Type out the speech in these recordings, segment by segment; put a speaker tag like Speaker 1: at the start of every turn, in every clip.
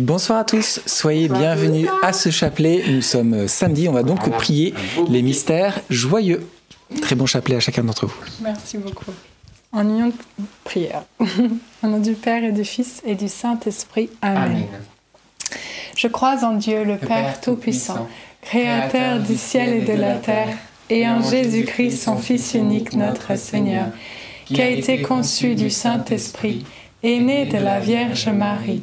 Speaker 1: Bonsoir à tous, soyez bienvenus à ce chapelet. Nous sommes euh, samedi, on va donc prier les mystères joyeux. Très bon chapelet à chacun d'entre vous.
Speaker 2: Merci beaucoup. En union de prière. Au nom du Père et du Fils et du Saint-Esprit. Amen. Je crois en Dieu, le Père Tout-Puissant, Créateur du ciel et de la terre, et en Jésus-Christ, son Fils unique, notre Seigneur, qui a été conçu du Saint-Esprit, est né de la Vierge Marie,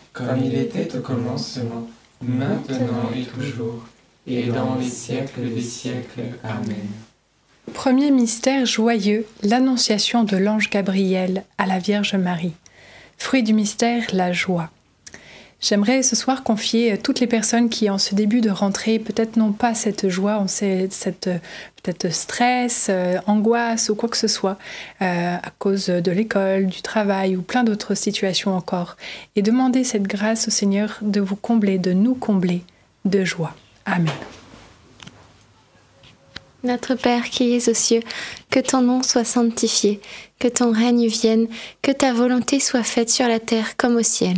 Speaker 3: Comme il était au commencement, maintenant et toujours, et dans les siècles des siècles. Amen.
Speaker 2: Premier mystère joyeux, l'annonciation de l'ange Gabriel à la Vierge Marie. Fruit du mystère, la joie. J'aimerais ce soir confier toutes les personnes qui, en ce début de rentrée, peut-être n'ont pas cette joie, ont cette peut-être stress, euh, angoisse ou quoi que ce soit, euh, à cause de l'école, du travail ou plein d'autres situations encore, et demander cette grâce au Seigneur de vous combler, de nous combler de joie. Amen.
Speaker 4: Notre Père qui es aux cieux, que ton nom soit sanctifié, que ton règne vienne, que ta volonté soit faite sur la terre comme au ciel.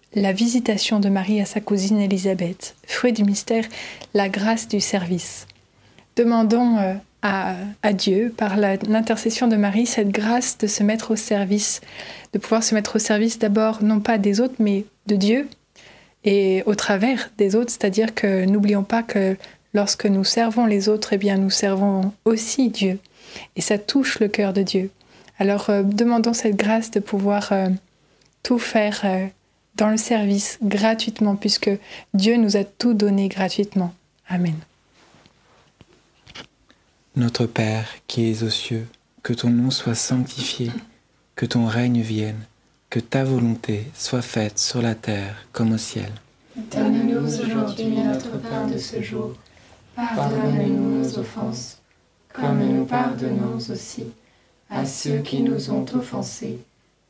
Speaker 2: la visitation de Marie à sa cousine Élisabeth. Fruit du mystère, la grâce du service. Demandons euh, à, Dieu, par l'intercession de Marie, cette grâce de se mettre au service, de pouvoir se mettre au service d'abord non pas des autres, mais de Dieu, et au travers des autres, c'est-à-dire que n'oublions pas que lorsque nous servons les autres, eh bien nous servons aussi Dieu, et ça touche le cœur de Dieu. Alors euh, demandons cette grâce de pouvoir euh, tout faire dans le service gratuitement, puisque Dieu nous a tout donné gratuitement. Amen.
Speaker 1: Notre Père qui es aux cieux, que ton nom soit sanctifié, que ton règne vienne, que ta volonté soit faite sur la terre comme au ciel.
Speaker 3: Donne-nous aujourd'hui notre pain de ce jour. Pardonne-nous nos offenses, comme nous pardonnons aussi à ceux qui nous ont offensés.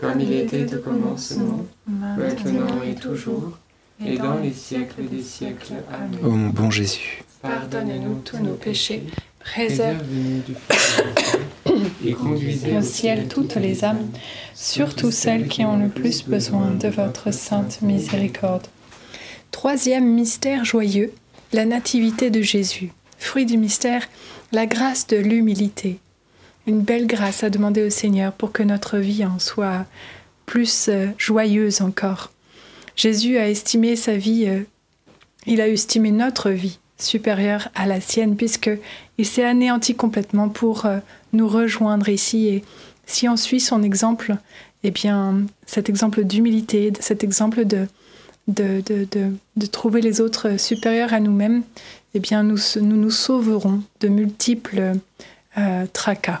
Speaker 3: Comme il était au commencement, maintenant et toujours, et dans les siècles des siècles. Amen.
Speaker 1: Ô mon bon Jésus,
Speaker 2: Pardonnez-nous tous nos péchés, préserve
Speaker 3: Préservez-nous du feu et conduisez
Speaker 4: au ciel toutes les âmes, surtout celles qui ont le plus besoin de votre sainte miséricorde. Troisième mystère joyeux, la nativité de Jésus. Fruit du mystère, la grâce de l'humilité. Une belle grâce à demander au Seigneur pour que notre vie en soit plus euh, joyeuse encore. Jésus a estimé sa vie, euh, il a estimé notre vie supérieure à la sienne puisque il s'est anéanti complètement pour euh, nous rejoindre ici et si on suit son exemple, eh bien cet exemple d'humilité, cet exemple de, de, de, trouver les autres supérieurs à nous-mêmes, eh bien nous, nous sauverons de multiples tracas.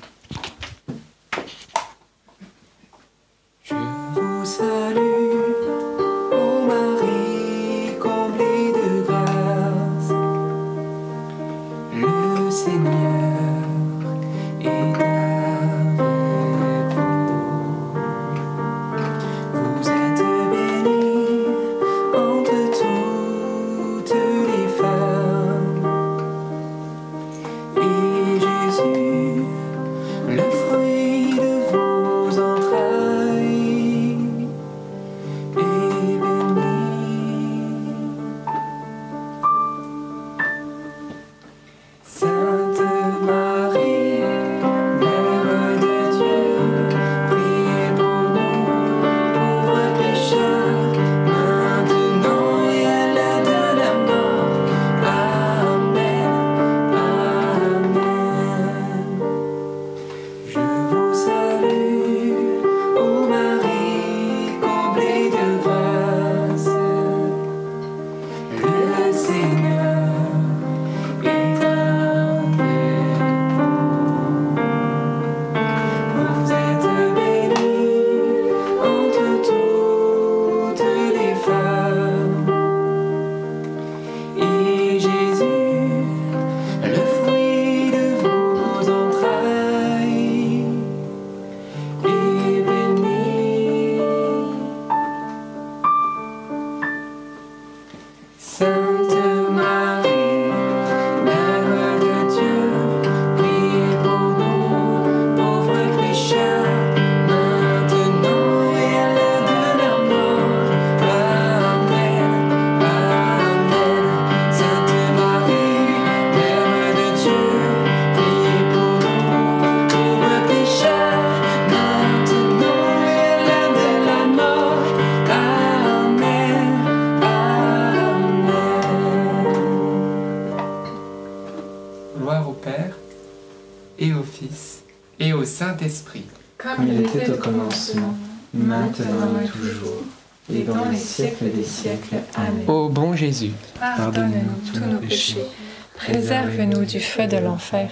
Speaker 2: Préserve-nous du feu de l'enfer,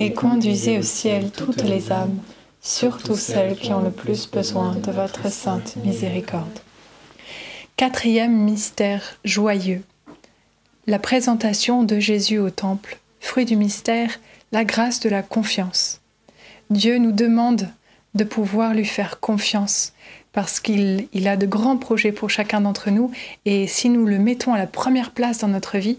Speaker 2: et conduisez au ciel toutes les âmes, surtout celles qui ont le plus besoin de votre sainte miséricorde. Quatrième mystère joyeux. La présentation de Jésus au Temple, fruit du mystère, la grâce de la confiance. Dieu nous demande de pouvoir lui faire confiance parce qu'il il a de grands projets pour chacun d'entre nous et si nous le mettons à la première place dans notre vie,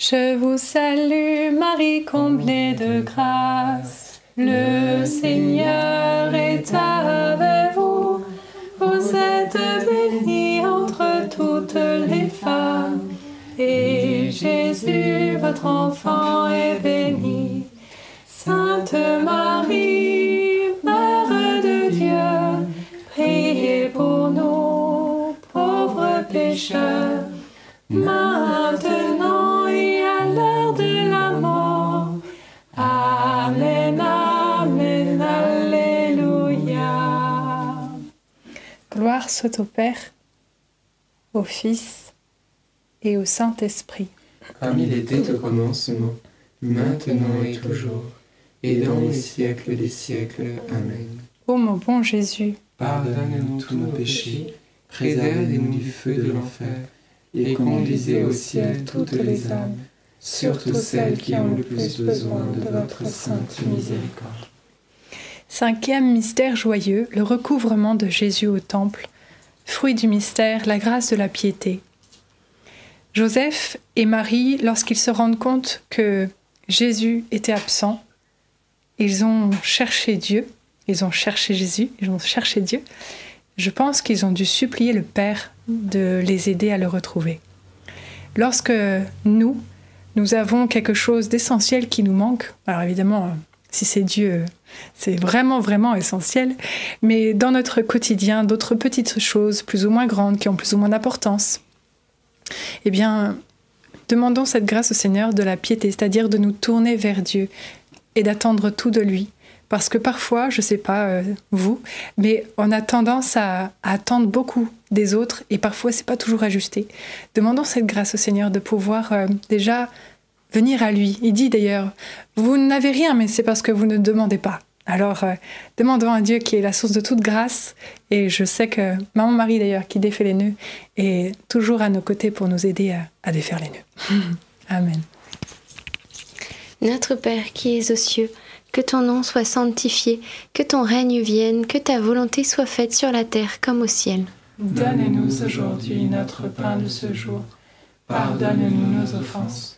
Speaker 2: Je vous salue Marie, comblée de grâce. Le Seigneur est avec vous. Vous êtes bénie entre toutes les femmes. Et Jésus, votre enfant, est béni. Soit au Père, au Fils et au Saint-Esprit.
Speaker 3: Comme il était au commencement, maintenant et toujours, et dans les siècles des siècles. Amen.
Speaker 2: Ô mon bon Jésus,
Speaker 3: Pardonne-nous tous nos péchés, préservez-nous du feu de l'enfer, et conduisez au ciel toutes les âmes, surtout celles qui ont le plus besoin de votre sainte miséricorde.
Speaker 2: Cinquième mystère joyeux, le recouvrement de Jésus au temple. Fruit du mystère, la grâce de la piété. Joseph et Marie, lorsqu'ils se rendent compte que Jésus était absent, ils ont cherché Dieu, ils ont cherché Jésus, ils ont cherché Dieu. Je pense qu'ils ont dû supplier le Père de les aider à le retrouver. Lorsque nous, nous avons quelque chose d'essentiel qui nous manque, alors évidemment, si c'est Dieu, c'est vraiment, vraiment essentiel, mais dans notre quotidien, d'autres petites choses plus ou moins grandes, qui ont plus ou moins d'importance, eh bien, demandons cette grâce au Seigneur de la piété, c'est-à-dire de nous tourner vers Dieu et d'attendre tout de lui. Parce que parfois, je ne sais pas euh, vous, mais on a tendance à, attendre beaucoup des autres et parfois c'est pas toujours ajusté. Demandons cette grâce au Seigneur de pouvoir euh, déjà venir à lui. Il dit d'ailleurs, vous n'avez rien, mais c'est parce que vous ne demandez pas. Alors, euh, demandons à Dieu qui est la source de toute grâce. Et je sais que Maman Marie, d'ailleurs, qui défait les nœuds, est toujours à nos côtés pour nous aider à, à défaire les nœuds. Amen.
Speaker 4: Notre Père qui es aux cieux, que ton nom soit sanctifié, que ton règne vienne, que ta volonté soit faite sur la terre comme au ciel.
Speaker 5: Donne-nous aujourd'hui notre pain de ce jour. Pardonne-nous nos offenses,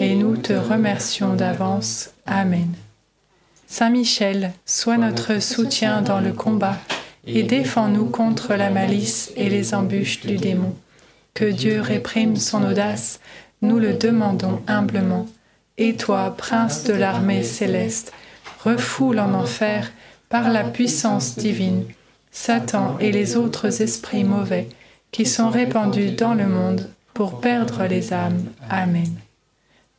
Speaker 2: et nous te remercions d'avance. Amen. Saint Michel, sois notre soutien dans le combat, et défends-nous contre la malice et les embûches du démon. Que Dieu réprime son audace, nous le demandons humblement. Et toi, prince de l'armée céleste, refoule en enfer, par la puissance divine, Satan et les autres esprits mauvais qui sont répandus dans le monde pour perdre les âmes. Amen.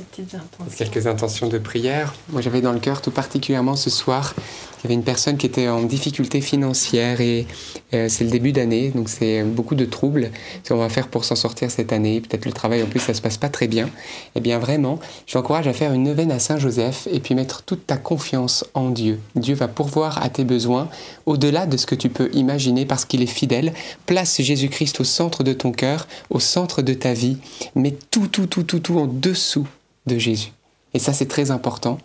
Speaker 2: Des petites intentions.
Speaker 3: Quelques intentions de prière. Moi, j'avais dans le cœur tout particulièrement ce soir, il y avait une personne qui était en difficulté financière et euh, c'est le début d'année, donc c'est beaucoup de troubles. Ce qu'on va faire pour s'en sortir cette année, peut-être le travail en plus, ça se passe pas très bien. Eh bien, vraiment, je t'encourage à faire une neuvaine à Saint-Joseph et puis mettre toute ta confiance en Dieu. Dieu va pourvoir à tes besoins au-delà de ce que tu peux imaginer parce qu'il est fidèle. Place Jésus-Christ au centre de ton cœur, au centre de ta vie. Mets tout, tout, tout, tout, tout en dessous Jésus. Et ça, c'est très important.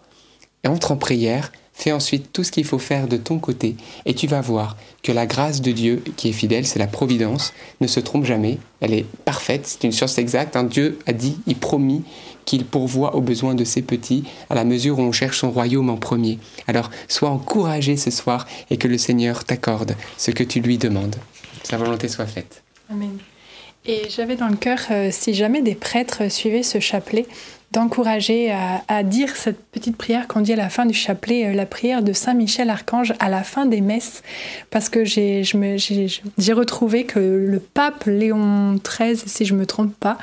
Speaker 3: Entre en prière, fais ensuite tout ce qu'il faut faire de ton côté, et tu vas voir que la grâce de Dieu, qui est fidèle, c'est la providence, ne se trompe jamais, elle est parfaite, c'est une science exacte. hein. Dieu a dit, il promit qu'il pourvoit aux besoins de ses petits à la mesure où on cherche son royaume en premier. Alors, sois encouragé ce soir et que le Seigneur t'accorde ce que tu lui demandes. Sa volonté soit faite.
Speaker 2: Amen. Et j'avais dans le cœur, euh, si jamais des prêtres suivaient ce chapelet, d'encourager à, dire cette petite prière qu'on dit à la fin du chapelet, euh, la prière de Saint Michel Archange à la fin des messes, parce que j'ai retrouvé que le pape Léon XIII, si je me trompe pas,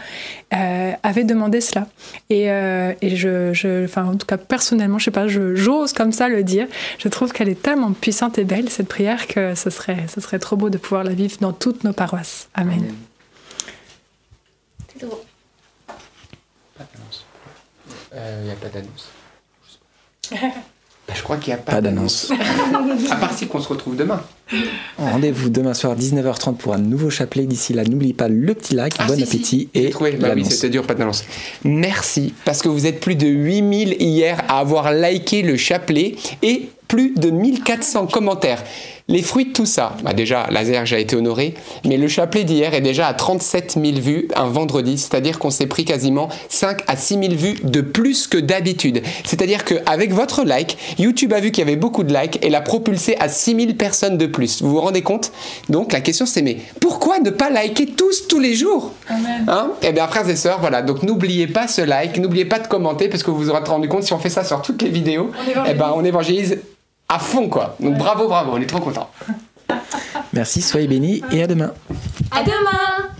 Speaker 2: euh, avait demandé cela. Et, euh, et je, enfin, en tout cas personnellement, je sais pas, j'ose comme ça le dire. Je trouve qu'elle est tellement puissante et belle cette prière que ce serait, ce serait trop beau de pouvoir la vivre dans toutes nos paroisses. Amen.
Speaker 3: Euh, Il n'y a pas d'annonce. Bah, je crois qu'il n'y a pas,
Speaker 1: Pas d'annonce.
Speaker 3: À part si qu'on se retrouve demain.
Speaker 1: Rendez-vous demain soir 19h30 pour un nouveau chapelet. D'ici là, n'oubliez pas le petit like,
Speaker 3: Ah,
Speaker 1: bon
Speaker 3: si, si.
Speaker 1: appétit
Speaker 3: J'ai
Speaker 1: et
Speaker 3: trouvé. Bah oui, c'était dur, pas d'annonce. Merci, parce que vous êtes plus de 8000 hier à avoir liké le chapelet et plus de 1400 commentaires. Les fruits de tout ça, bah déjà, Lazerge a été honoré, mais le chapelet d'hier est déjà à 37 000 vues un vendredi, c'est-à-dire qu'on s'est pris quasiment 5 à 6 000 vues de plus que d'habitude. C'est-à-dire qu'avec votre like, YouTube a vu qu'il y avait beaucoup de likes et l'a propulsé à 6 000 personnes de plus. Vous vous rendez compte? Donc la question c'est, mais pourquoi ne pas liker tous, tous les jours?
Speaker 2: Amen.
Speaker 3: Hein? Eh bien, frères et sœurs, voilà. Donc, n'oubliez pas ce like, n'oubliez pas de commenter, parce que vous vous aurez rendu compte, si on fait ça sur toutes les vidéos, eh ben, on évangélise à fond, quoi. Donc, bravo, bravo, on est trop contents.
Speaker 1: Merci, soyez bénis et à demain.
Speaker 4: À demain